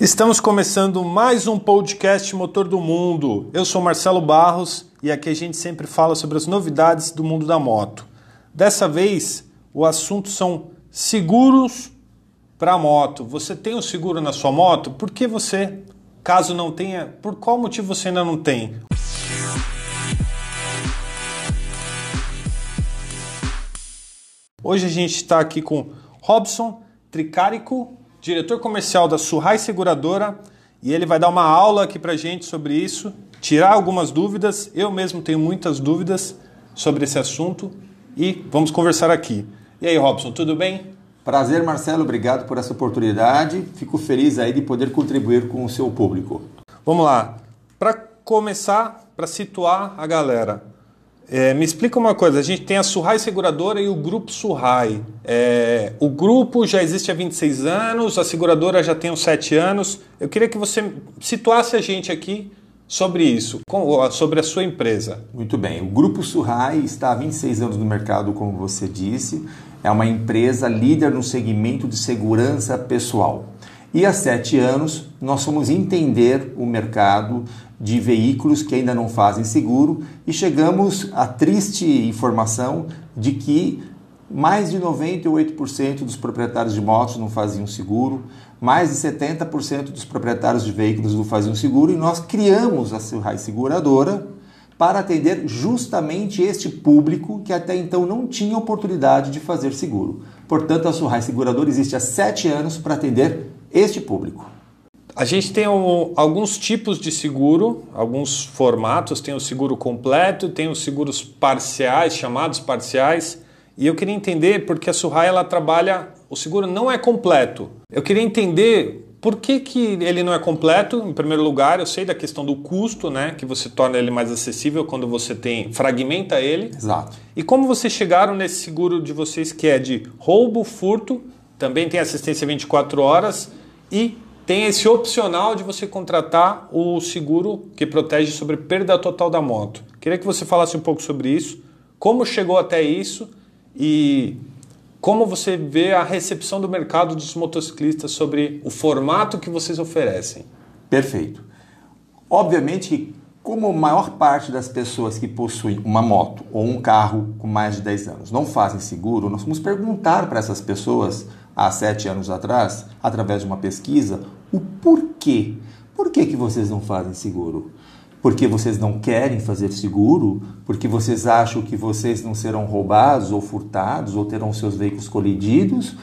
Estamos começando mais um podcast Motor do Mundo. Eu sou Marcelo Barros e aqui a gente sempre fala sobre as novidades do mundo da moto. Dessa vez, o assunto são seguros para moto. Você tem o um seguro na sua moto? Por que você, caso não tenha, por qual motivo você ainda não tem? Hoje a gente está aqui com Robson Tricárico, diretor comercial da Surrai Seguradora, e ele vai dar uma aula aqui para gente sobre isso, tirar algumas dúvidas. Eu mesmo tenho muitas dúvidas sobre esse assunto e vamos conversar aqui. E aí, Robson, tudo bem? Prazer, Marcelo. Obrigado por essa oportunidade. Fico feliz aí de poder contribuir com o seu público. Vamos lá. Para começar, para situar a galera, é, me explica uma coisa, a gente tem a Surrai Seguradora e o Grupo Surrai. É, o grupo já existe há 26 anos, a seguradora já tem uns 7 anos. Eu queria que você situasse a gente aqui sobre isso, sobre a sua empresa. Muito bem, o Grupo Surrai está há 26 anos no mercado, como você disse. É uma empresa líder no segmento de segurança pessoal. E há sete anos nós fomos entender o mercado de veículos que ainda não fazem seguro e chegamos à triste informação de que mais de 98% dos proprietários de motos não faziam seguro, mais de 70% dos proprietários de veículos não faziam seguro e nós criamos a Silrai Seguradora para atender justamente este público que até então não tinha oportunidade de fazer seguro. Portanto, a Surrai Seguradora existe há sete anos para atender este público. A gente tem um, alguns tipos de seguro, alguns formatos, tem o seguro completo, tem os seguros parciais, chamados parciais, e eu queria entender porque a Surrai ela trabalha, o seguro não é completo. Eu queria entender por que, que ele não é completo? Em primeiro lugar, eu sei da questão do custo, né? Que você torna ele mais acessível quando você tem. fragmenta ele. Exato. E como vocês chegaram nesse seguro de vocês que é de roubo, furto, também tem assistência 24 horas e tem esse opcional de você contratar o seguro que protege sobre perda total da moto. Queria que você falasse um pouco sobre isso, como chegou até isso e como você vê a recepção do mercado dos motociclistas sobre o formato que vocês oferecem. Perfeito. Obviamente que, como a maior parte das pessoas que possuem uma moto ou um carro com mais de 10 anos não fazem seguro, nós vamos perguntar para essas pessoas há sete anos atrás, através de uma pesquisa, o porquê. Por que, que vocês não fazem seguro? Porque vocês não querem fazer seguro? Porque vocês acham que vocês não serão roubados ou furtados ou terão seus veículos colididos?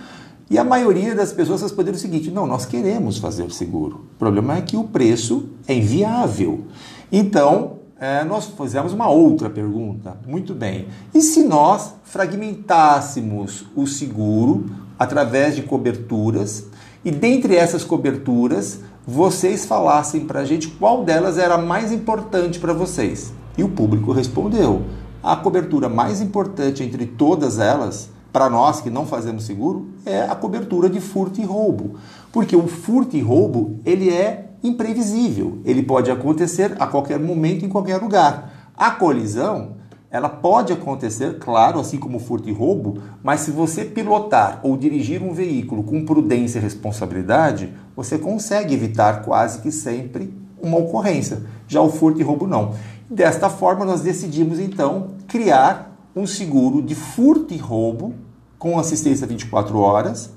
E a maioria das pessoas respondeu o seguinte: não, nós queremos fazer seguro. O problema é que o preço é inviável. Então, é, nós fizemos uma outra pergunta. Muito bem. E se nós fragmentássemos o seguro através de coberturas e dentre essas coberturas vocês falassem para a gente qual delas era mais importante para vocês? E o público respondeu: a cobertura mais importante entre todas elas, para nós que não fazemos seguro, é a cobertura de furto e roubo. Porque o furto e roubo, ele é imprevisível. Ele pode acontecer a qualquer momento, em qualquer lugar. A colisão, ela pode acontecer, claro, assim como furto e roubo, mas se você pilotar ou dirigir um veículo com prudência e responsabilidade, você consegue evitar quase que sempre uma ocorrência. Já o furto e roubo não. Desta forma, nós decidimos então criar um seguro de furto e roubo com assistência 24 horas.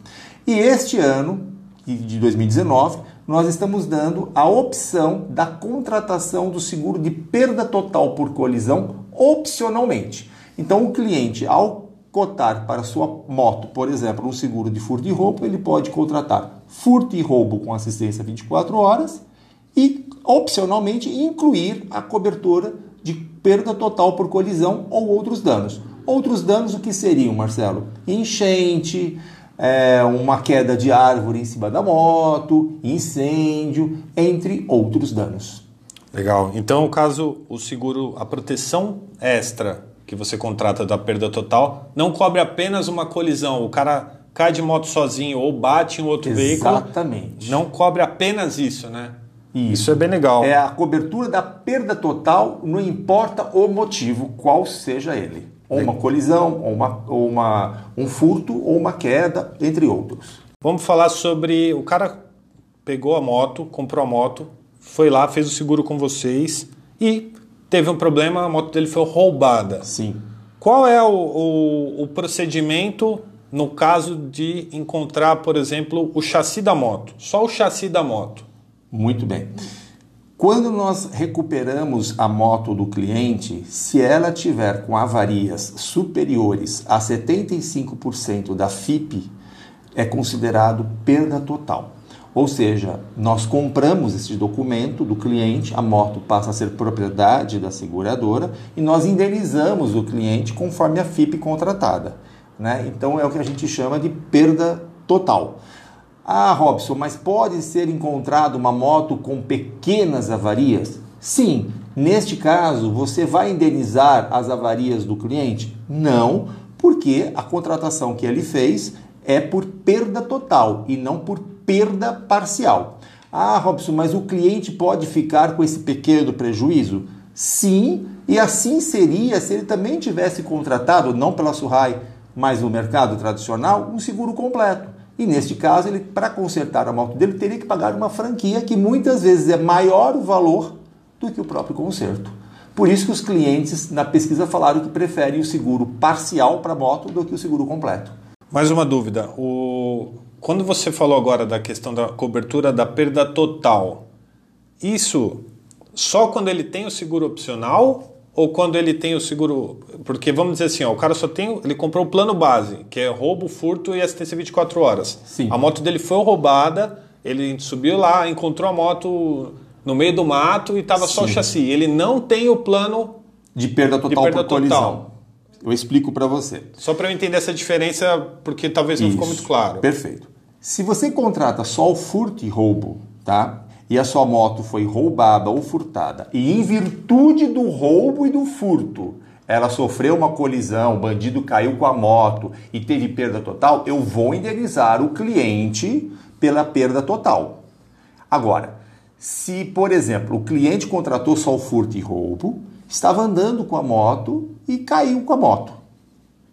E este ano, de 2019, nós estamos dando a opção da contratação do seguro de perda total por colisão opcionalmente. Então, o cliente, ao cotar para sua moto, por exemplo, um seguro de furto e roubo, ele pode contratar furto e roubo com assistência 24 horas e, opcionalmente, incluir a cobertura de perda total por colisão ou outros danos. Outros danos, o que seriam, Marcelo? Enchente, é, uma queda de árvore em cima da moto, incêndio, entre outros danos. Legal. Então, o caso, o seguro, a proteção extra que você contrata da perda total, não cobre apenas uma colisão. O cara cai de moto sozinho ou bate em outro Exatamente. veículo. Exatamente. Não cobre apenas isso, né? Isso. isso é bem legal. É a cobertura da perda total, não importa o motivo, qual seja ele. Ou uma colisão, ou, uma, ou uma, um furto, ou uma queda, entre outros. Vamos falar sobre o cara pegou a moto, comprou a moto, foi lá, fez o seguro com vocês e teve um problema, a moto dele foi roubada. Sim. Qual é o, o, o procedimento no caso de encontrar, por exemplo, o chassi da moto? Só o chassi da moto. Muito bem. Quando nós recuperamos a moto do cliente, se ela tiver com avarias superiores a 75% da FIP, é considerado perda total. Ou seja, nós compramos esse documento do cliente, a moto passa a ser propriedade da seguradora e nós indenizamos o cliente conforme a FIP contratada. Né? Então é o que a gente chama de perda total. Ah, Robson, mas pode ser encontrado uma moto com pequenas avarias? Sim. Neste caso, você vai indenizar as avarias do cliente? Não, porque a contratação que ele fez é por perda total e não por perda parcial. Ah, Robson, mas o cliente pode ficar com esse pequeno prejuízo? Sim, e assim seria se ele também tivesse contratado, não pela Surrai, mas no mercado tradicional, um seguro completo. E neste caso, ele para consertar a moto dele teria que pagar uma franquia que muitas vezes é maior o valor do que o próprio conserto. Por isso que os clientes na pesquisa falaram que preferem o seguro parcial para a moto do que o seguro completo. Mais uma dúvida. O... Quando você falou agora da questão da cobertura da perda total, isso só quando ele tem o seguro opcional ou quando ele tem o seguro. Porque vamos dizer assim, ó, o cara só tem. Ele comprou o plano base, que é roubo, furto e assistência 24 horas. Sim. A moto dele foi roubada, ele subiu lá, encontrou a moto no meio do mato e estava só o chassi. Ele não tem o plano de perda total de perda por colisão. total. Eu explico para você. Só para eu entender essa diferença, porque talvez não ficou Isso. muito claro. Perfeito. Se você contrata só o furto e roubo, tá? E a sua moto foi roubada ou furtada, e em virtude do roubo e do furto, ela sofreu uma colisão, o bandido caiu com a moto e teve perda total, eu vou indenizar o cliente pela perda total. Agora, se, por exemplo, o cliente contratou só o furto e roubo, estava andando com a moto e caiu com a moto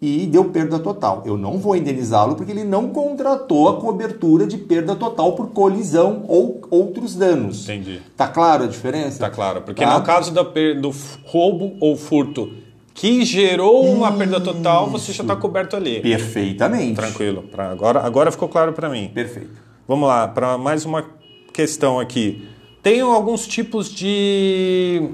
e deu perda total. Eu não vou indenizá-lo porque ele não contratou a cobertura de perda total por colisão ou outros danos. Entendi. Tá claro a diferença? Tá claro. Porque Tá? no caso da do roubo ou furto que gerou uma perda total, você já está coberto ali. Perfeitamente. Tranquilo. Pra agora, agora ficou claro para mim. Perfeito. Vamos lá, para mais uma questão aqui. Tem alguns tipos de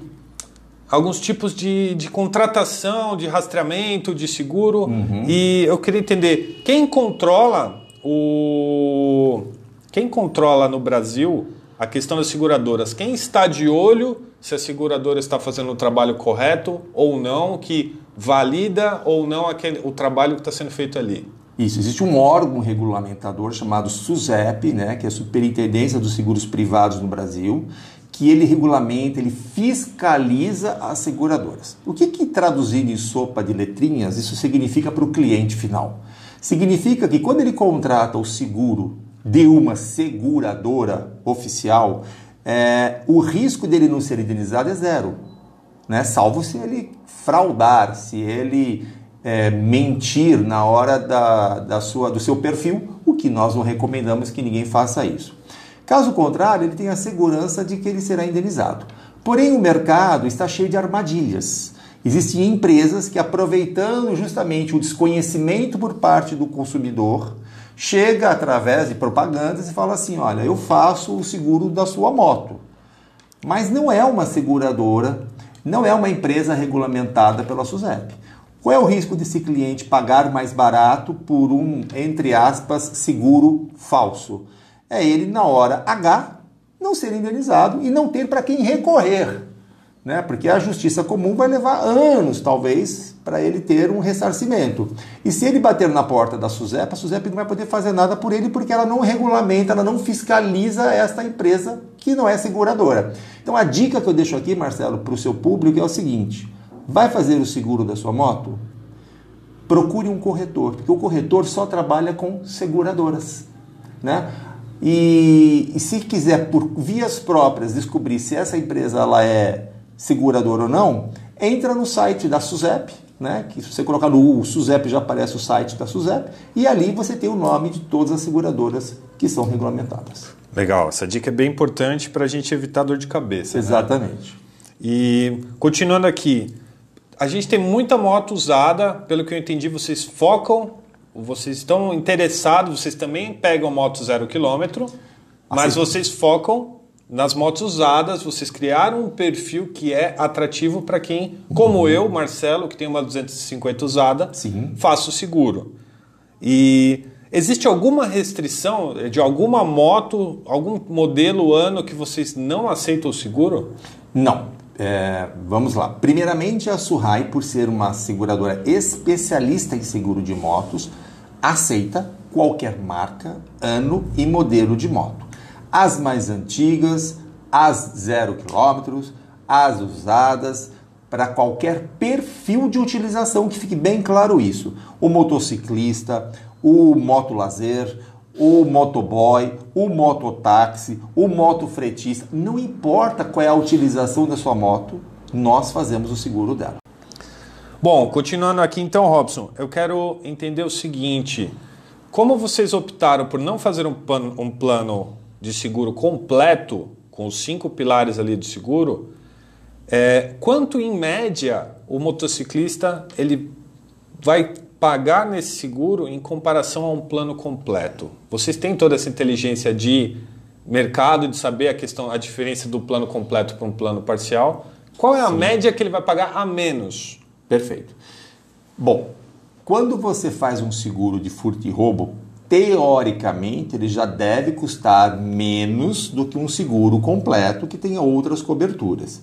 alguns tipos de, de contratação, de rastreamento, de seguro. Uhum. E eu queria entender quem controla o quem controla no Brasil a questão das seguradoras. Quem está de olho se a seguradora está fazendo o trabalho correto ou não, que valida ou não aquele, o trabalho que está sendo feito ali. Isso, existe um órgão regulamentador chamado SUSEP, né, que é a Superintendência dos Seguros Privados no Brasil, que ele regulamenta, ele fiscaliza as seguradoras. O que, que traduzindo em sopa de letrinhas, isso significa para o cliente final? Significa que quando ele contrata o seguro de uma seguradora oficial, é, o risco dele não ser indenizado é zero né? Salvo se ele fraudar, se ele é, mentir na hora da, da sua, do seu perfil, o que nós não recomendamos que ninguém faça isso. Caso contrário, ele tem a segurança de que ele será indenizado. Porém, o mercado está cheio de armadilhas. Existem empresas que, aproveitando justamente o desconhecimento por parte do consumidor, chega através de propagandas e fala assim: olha, eu faço o seguro da sua moto. Mas não é uma seguradora, não é uma empresa regulamentada pela SUSEP. Qual é o risco desse cliente pagar mais barato por um, entre aspas, seguro falso? É ele, na hora H, não ser indenizado e não ter para quem recorrer. Né? Porque a justiça comum vai levar anos, talvez, para ele ter um ressarcimento. E se ele bater na porta da SUSEP, a SUSEP não vai poder fazer nada por ele porque ela não regulamenta, ela não fiscaliza esta empresa que não é seguradora. Então a dica que eu deixo aqui, Marcelo, para o seu público é o seguinte: vai fazer o seguro da sua moto? Procure um corretor, porque o corretor só trabalha com seguradoras. Né? E, e se quiser, por vias próprias, descobrir se essa empresa ela é seguradora ou não, entra no site da SUSEP né? Que se você colocar no SUSEP já aparece o site da SUSEP e ali você tem o nome de todas as seguradoras que são regulamentadas. Legal, essa dica é bem importante para a gente evitar dor de cabeça. Né? Exatamente. Né? E continuando aqui, a gente tem muita moto usada, pelo que eu entendi, vocês focam, vocês estão interessados, vocês também pegam moto zero quilômetro, mas assim, vocês focam nas motos usadas, vocês criaram um perfil que é atrativo para quem, como uhum. eu, Marcelo, que tem uma 250 usada, Sim. faço seguro. E existe alguma restrição de alguma moto, algum modelo, ano que vocês não aceitam o seguro? Não. É, vamos lá. Primeiramente, a Suhai, por ser uma seguradora especialista em seguro de motos, aceita qualquer marca, ano e modelo de moto as mais antigas, as zero quilômetros, as usadas, para qualquer perfil de utilização, que fique bem claro isso. O motociclista, o motolazer, o motoboy, o mototáxi, o motofretista, não importa qual é a utilização da sua moto, nós fazemos o seguro dela. Bom, continuando aqui então, Robson, eu quero entender o seguinte: como vocês optaram por não fazer um plano, um plano de seguro completo, com os cinco pilares ali do seguro, é, quanto em média o motociclista ele vai pagar nesse seguro em comparação a um plano completo? Vocês têm toda essa inteligência de mercado de saber a questão, a diferença do plano completo para um plano parcial? Qual é a Sim. média que ele vai pagar a menos? Perfeito. Bom, quando você faz um seguro de furto e roubo, teoricamente, ele já deve custar menos do que um seguro completo que tenha outras coberturas.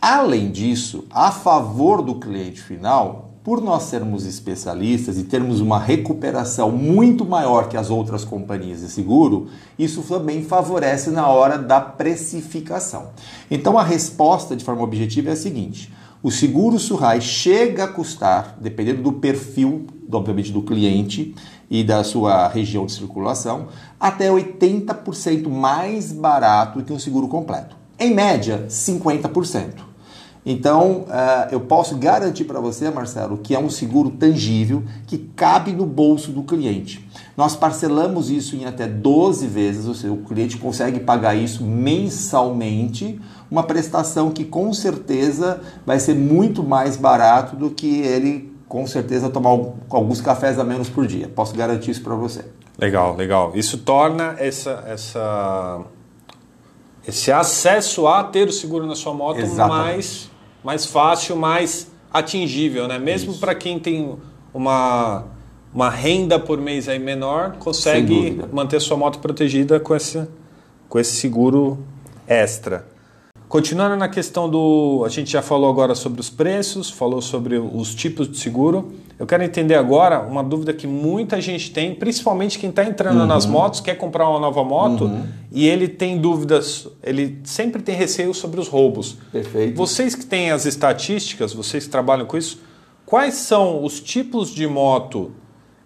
Além disso, a favor do cliente final, por nós sermos especialistas e termos uma recuperação muito maior que as outras companhias de seguro, isso também favorece na hora da precificação. Então a resposta de forma objetiva é a seguinte: o seguro Surrai chega a custar, dependendo do perfil, obviamente, do cliente, e da sua região de circulação, até 80% mais barato que um seguro completo. Em média, 50%. Então, uh, eu posso garantir para você, Marcelo, que é um seguro tangível que cabe no bolso do cliente. Nós parcelamos isso em até 12 vezes, ou seja, o cliente consegue pagar isso mensalmente, uma prestação que com certeza vai ser muito mais barato do que ele com certeza tomar alguns cafés a menos por dia. Posso garantir isso para você. Legal, legal. Isso torna essa, essa, esse acesso a ter o seguro na sua moto mais, mais fácil, mais atingível, né? Mesmo para quem tem uma, uma renda por mês aí menor, consegue manter sua moto protegida com esse, com esse seguro extra. Continuando na questão do. A gente já falou agora sobre os preços, falou sobre os tipos de seguro. Eu quero entender agora uma dúvida que muita gente tem, principalmente quem está entrando uhum. nas motos, quer comprar uma nova moto uhum. e ele tem dúvidas, ele sempre tem receio sobre os roubos. Perfeito. Vocês que têm as estatísticas, vocês que trabalham com isso, quais são os tipos de moto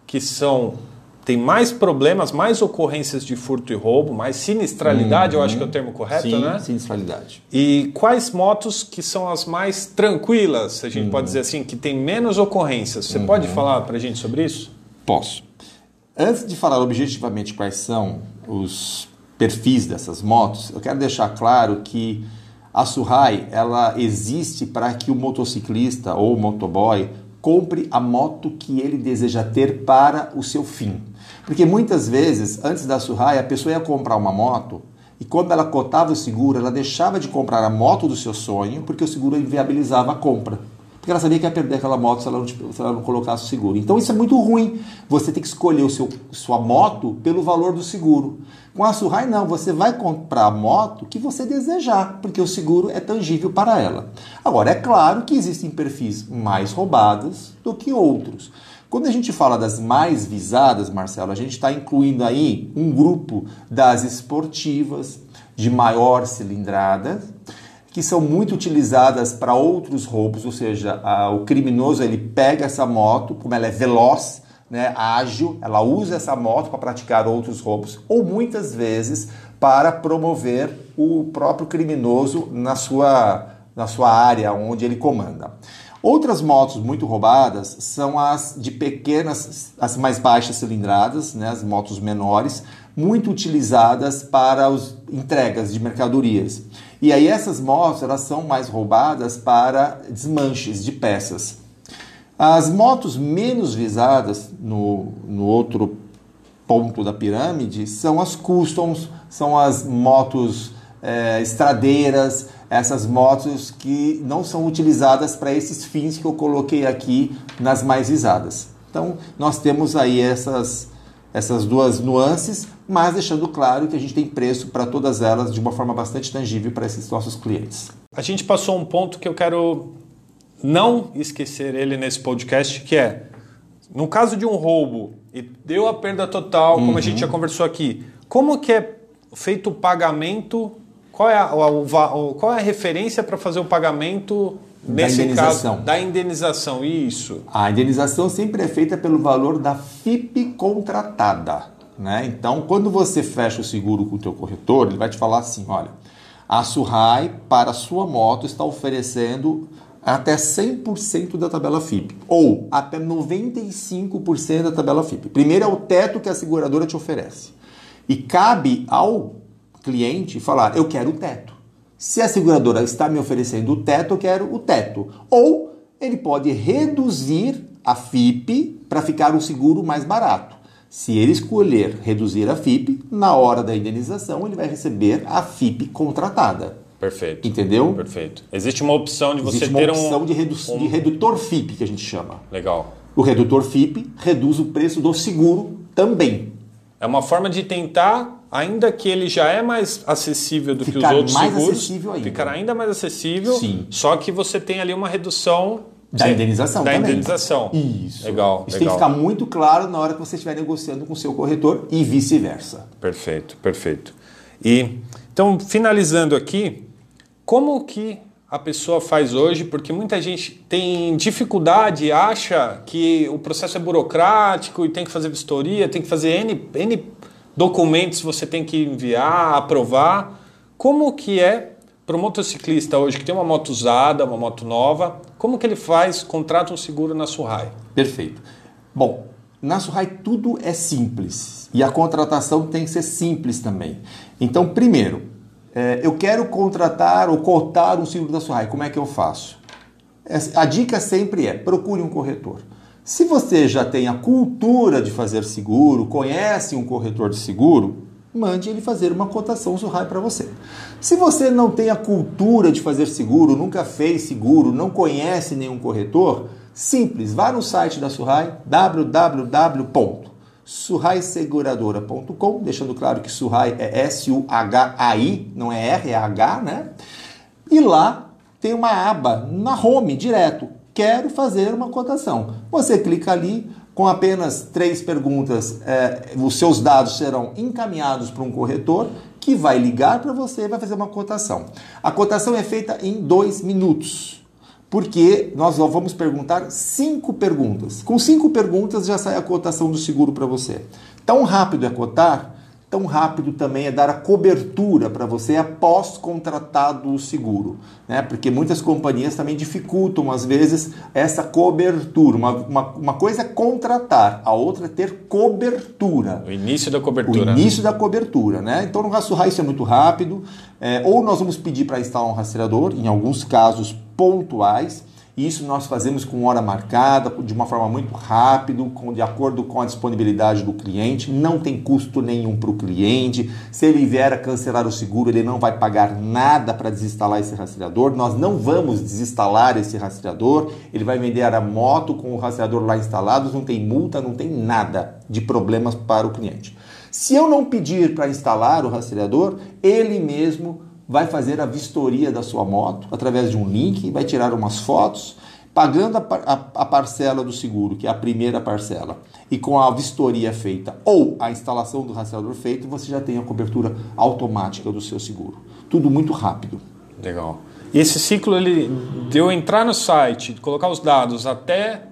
que são tem mais problemas, mais ocorrências de furto e roubo, mais sinistralidade, uhum. eu acho que é o termo correto, Sim, né? sinistralidade. E quais motos que são as mais tranquilas, a gente uhum. pode dizer assim, que tem menos ocorrências? Você uhum. pode falar para a gente sobre isso? Posso. Antes de falar objetivamente quais são os perfis dessas motos, eu quero deixar claro que a Surrai ela existe para que o motociclista ou o motoboy compre a moto que ele deseja ter para o seu fim. Porque muitas vezes, antes da Surrai, a pessoa ia comprar uma moto e quando ela cotava o seguro, ela deixava de comprar a moto do seu sonho porque o seguro inviabilizava a compra. Porque ela sabia que ia perder aquela moto se ela não, se ela não colocasse o seguro. Então isso é muito ruim. Você tem que escolher o seu, sua moto pelo valor do seguro. Com a Surrai, não. Você vai comprar a moto que você desejar, porque o seguro é tangível para ela. Agora, é claro que existem perfis mais roubados do que outros. Quando a gente fala das mais visadas, Marcelo, a gente está incluindo aí um grupo das esportivas de maior cilindrada, que são muito utilizadas para outros roubos, ou seja, a, o criminoso ele pega essa moto, como ela é veloz, né, ágil, ela usa essa moto para praticar outros roubos, ou muitas vezes para promover o próprio criminoso na sua, na sua área onde ele comanda. Outras motos muito roubadas são as de pequenas, as mais baixas cilindradas, né, as motos menores, muito utilizadas para as entregas de mercadorias. E aí essas motos elas são mais roubadas para desmanches de peças. As motos menos visadas no, no outro ponto da pirâmide são as customs, são as motos é, estradeiras, essas motos que não são utilizadas para esses fins que eu coloquei aqui nas mais visadas. Então, nós temos aí essas, essas duas nuances, mas deixando claro que a gente tem preço para todas elas de uma forma bastante tangível para esses nossos clientes. A gente passou um ponto que eu quero não esquecer ele nesse podcast, que é no caso de um roubo e deu a perda total, como uhum. a gente já conversou aqui, como que é feito o pagamento? Qual é a, o, qual é a referência para fazer o pagamento nesse da indenização. caso da indenização? Isso. A indenização sempre é feita pelo valor da FIP contratada. Né? Então, quando você fecha o seguro com o teu corretor, ele vai te falar assim, olha, a Surrai para a sua moto está oferecendo até 100% da tabela FIP ou até 95% da tabela FIP. Primeiro é o teto que a seguradora te oferece. E cabe ao cliente falar: eu quero o teto. Se a seguradora está me oferecendo o teto, eu quero o teto. Ou ele pode reduzir a FIP para ficar um seguro mais barato. Se ele escolher reduzir a FIP, na hora da indenização ele vai receber a FIP contratada. Perfeito. Entendeu? Perfeito. Existe uma opção de você Existe ter uma opção um, de, redu um... de redutor FIP, que a gente chama. Legal. O redutor FIP reduz o preço do seguro também. É uma forma de tentar, ainda que ele já é mais acessível do ficar que os outros mais seguros, acessível ainda. ficar ainda mais acessível, Sim. só que você tem ali uma redução Da indenização da também. indenização. Isso. Legal, Isso legal. tem que ficar muito claro na hora que você estiver negociando com o seu corretor e vice-versa. Perfeito, perfeito. E então, finalizando aqui, como que a pessoa faz hoje? Porque muita gente tem dificuldade, acha que o processo é burocrático e tem que fazer vistoria, tem que fazer N, N documentos você tem que enviar, aprovar. Como que é para o motociclista hoje que tem uma moto usada, uma moto nova, como que ele faz, contrata um seguro na Surrai? Perfeito. Bom, na Surrai tudo é simples e a contratação tem que ser simples também. Então, primeiro, é, eu quero contratar ou cotar um seguro da Surrai, como é que eu faço? A dica sempre é: procure um corretor. Se você já tem a cultura de fazer seguro, conhece um corretor de seguro, mande ele fazer uma cotação Surrai para você. Se você não tem a cultura de fazer seguro, nunca fez seguro, não conhece nenhum corretor, simples, vá no site da Surrai, www.surraiseguradora.com, deixando claro que Surrai é S-U-H-A-I, não é R, é né? E lá tem uma aba na home direto, quero fazer uma cotação. Você clica ali, com apenas três perguntas, é, os seus dados serão encaminhados para um corretor que vai ligar para você e vai fazer uma cotação. A cotação é feita em dois minutos, porque nós vamos perguntar cinco perguntas. Com cinco perguntas já sai a cotação do seguro para você. Tão rápido é cotar, tão rápido também é dar a cobertura para você após contratado o seguro, né? Porque muitas companhias também dificultam às vezes essa cobertura. Uma, uma, uma coisa é contratar, a outra é ter cobertura. O início da cobertura. O início da cobertura, né? Então no do isso é muito rápido, é, ou nós vamos pedir para instalar um rastreador, em alguns casos pontuais. Isso nós fazemos com hora marcada, de uma forma muito rápida, de acordo com a disponibilidade do cliente. Não tem custo nenhum para o cliente. Se ele vier a cancelar o seguro, ele não vai pagar nada para desinstalar esse rastreador. Nós não vamos desinstalar esse rastreador. Ele vai vender a moto com o rastreador lá instalado. Não tem multa, não tem nada de problemas para o cliente. Se eu não pedir para instalar o rastreador, ele mesmo vai fazer a vistoria da sua moto através de um link, vai tirar umas fotos, pagando a, a, a, parcela do seguro, que é a primeira parcela, e com a vistoria feita ou a instalação do rastreador feito, você já tem a cobertura automática do seu seguro. Tudo muito rápido. Legal. E esse ciclo, ele deu entrar no site, colocar os dados até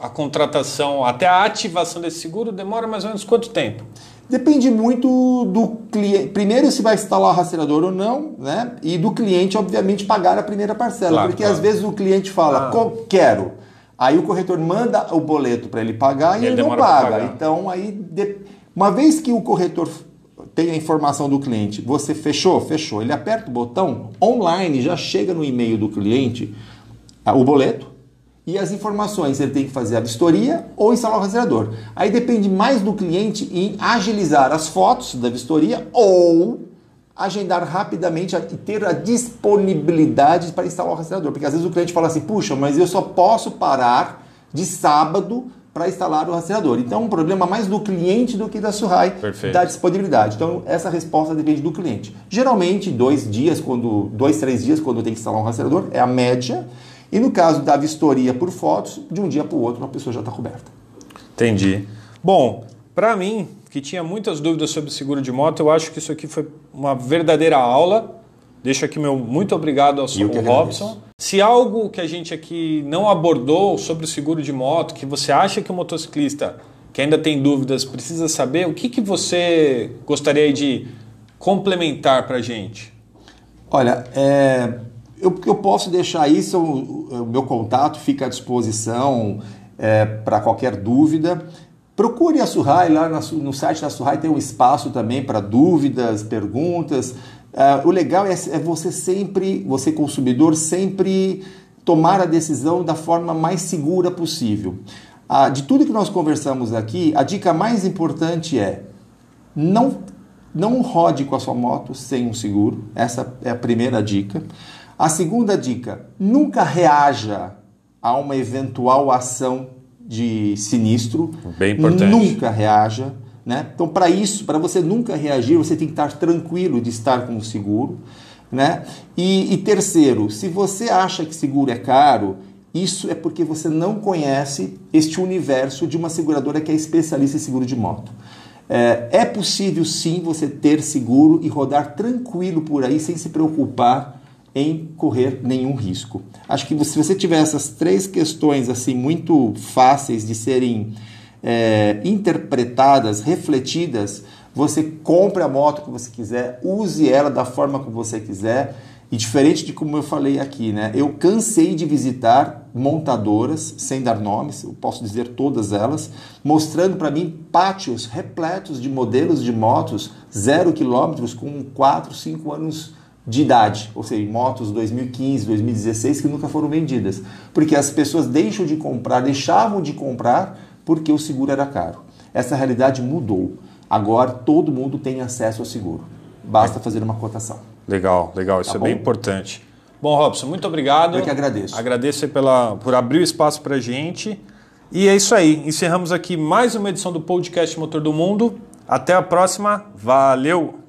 a contratação, até a ativação desse seguro, demora mais ou menos quanto tempo? Depende muito do cliente. Primeiro, se vai instalar o rastreador ou não, né? E do cliente, obviamente, pagar a primeira parcela. Claro, porque claro. às vezes o cliente fala, ah. quero. Aí o corretor manda o boleto para ele pagar e ele, ele não paga. Então, aí, uma vez que o corretor tem a informação do cliente, você fechou? Fechou. Ele aperta o botão, online já chega no e-mail do cliente o boleto e as informações. Ele tem que fazer a vistoria ou instalar o rastreador. Aí depende mais do cliente em agilizar as fotos da vistoria ou agendar rapidamente e ter a disponibilidade para instalar o rastreador. Porque às vezes o cliente fala assim, puxa, mas eu só posso parar de sábado para instalar o rastreador. Então, um problema mais do cliente do que da Surrai da disponibilidade. Então, essa resposta depende do cliente. Geralmente, dois dias, quando dois, três dias, quando tem que instalar um rastreador, é a média. E no caso da vistoria por fotos, de um dia para o outro a pessoa já está coberta. Entendi. Bom, para mim, que tinha muitas dúvidas sobre seguro de moto, eu acho que isso aqui foi uma verdadeira aula. Deixo aqui meu muito obrigado ao, ao Robson. Se algo que a gente aqui não abordou sobre o seguro de moto, que você acha que o motociclista que ainda tem dúvidas precisa saber, o que, que você gostaria de complementar para a gente? Olha, é, eu, eu posso deixar isso, o, meu contato fica à disposição é, para qualquer dúvida. Procure a Surrai, lá no site da Surrai tem um espaço também para dúvidas, perguntas. É, o legal é, é você sempre, você consumidor, sempre tomar a decisão da forma mais segura possível. De tudo que nós conversamos aqui, a dica mais importante é não, não rode com a sua moto sem um seguro. Essa é a primeira dica. A segunda dica: nunca reaja a uma eventual ação de sinistro. Bem importante. Nunca reaja. Né? Então, para isso, para você nunca reagir, você tem que estar tranquilo de estar com o seguro. Né? E, e terceiro, se você acha que seguro é caro, isso é porque você não conhece este universo de uma seguradora que é especialista em seguro de moto. É, é possível sim você ter seguro e rodar tranquilo por aí sem se preocupar em correr nenhum risco. Acho que se você tiver essas três questões assim muito fáceis de serem é, interpretadas, refletidas, você compre a moto que você quiser, use ela da forma que você quiser. E diferente de como eu falei aqui, né? Eu cansei de visitar montadoras, sem dar nomes, eu posso dizer todas elas, mostrando para mim pátios repletos de modelos de motos zero quilômetros com 4, 5 anos de idade, ou seja, motos 2015, 2016 que nunca foram vendidas, porque as pessoas deixam de comprar, deixavam de comprar porque o seguro era caro. Essa realidade mudou. Agora todo mundo tem acesso ao seguro. Basta fazer uma cotação. Legal, legal. Isso tá é bom? bem importante. Bom, Robson, muito obrigado. Eu que agradeço. Agradeço pela, por abrir o espaço para a gente. E é isso aí. Encerramos aqui mais uma edição do podcast Motor do Mundo. Até a próxima. Valeu!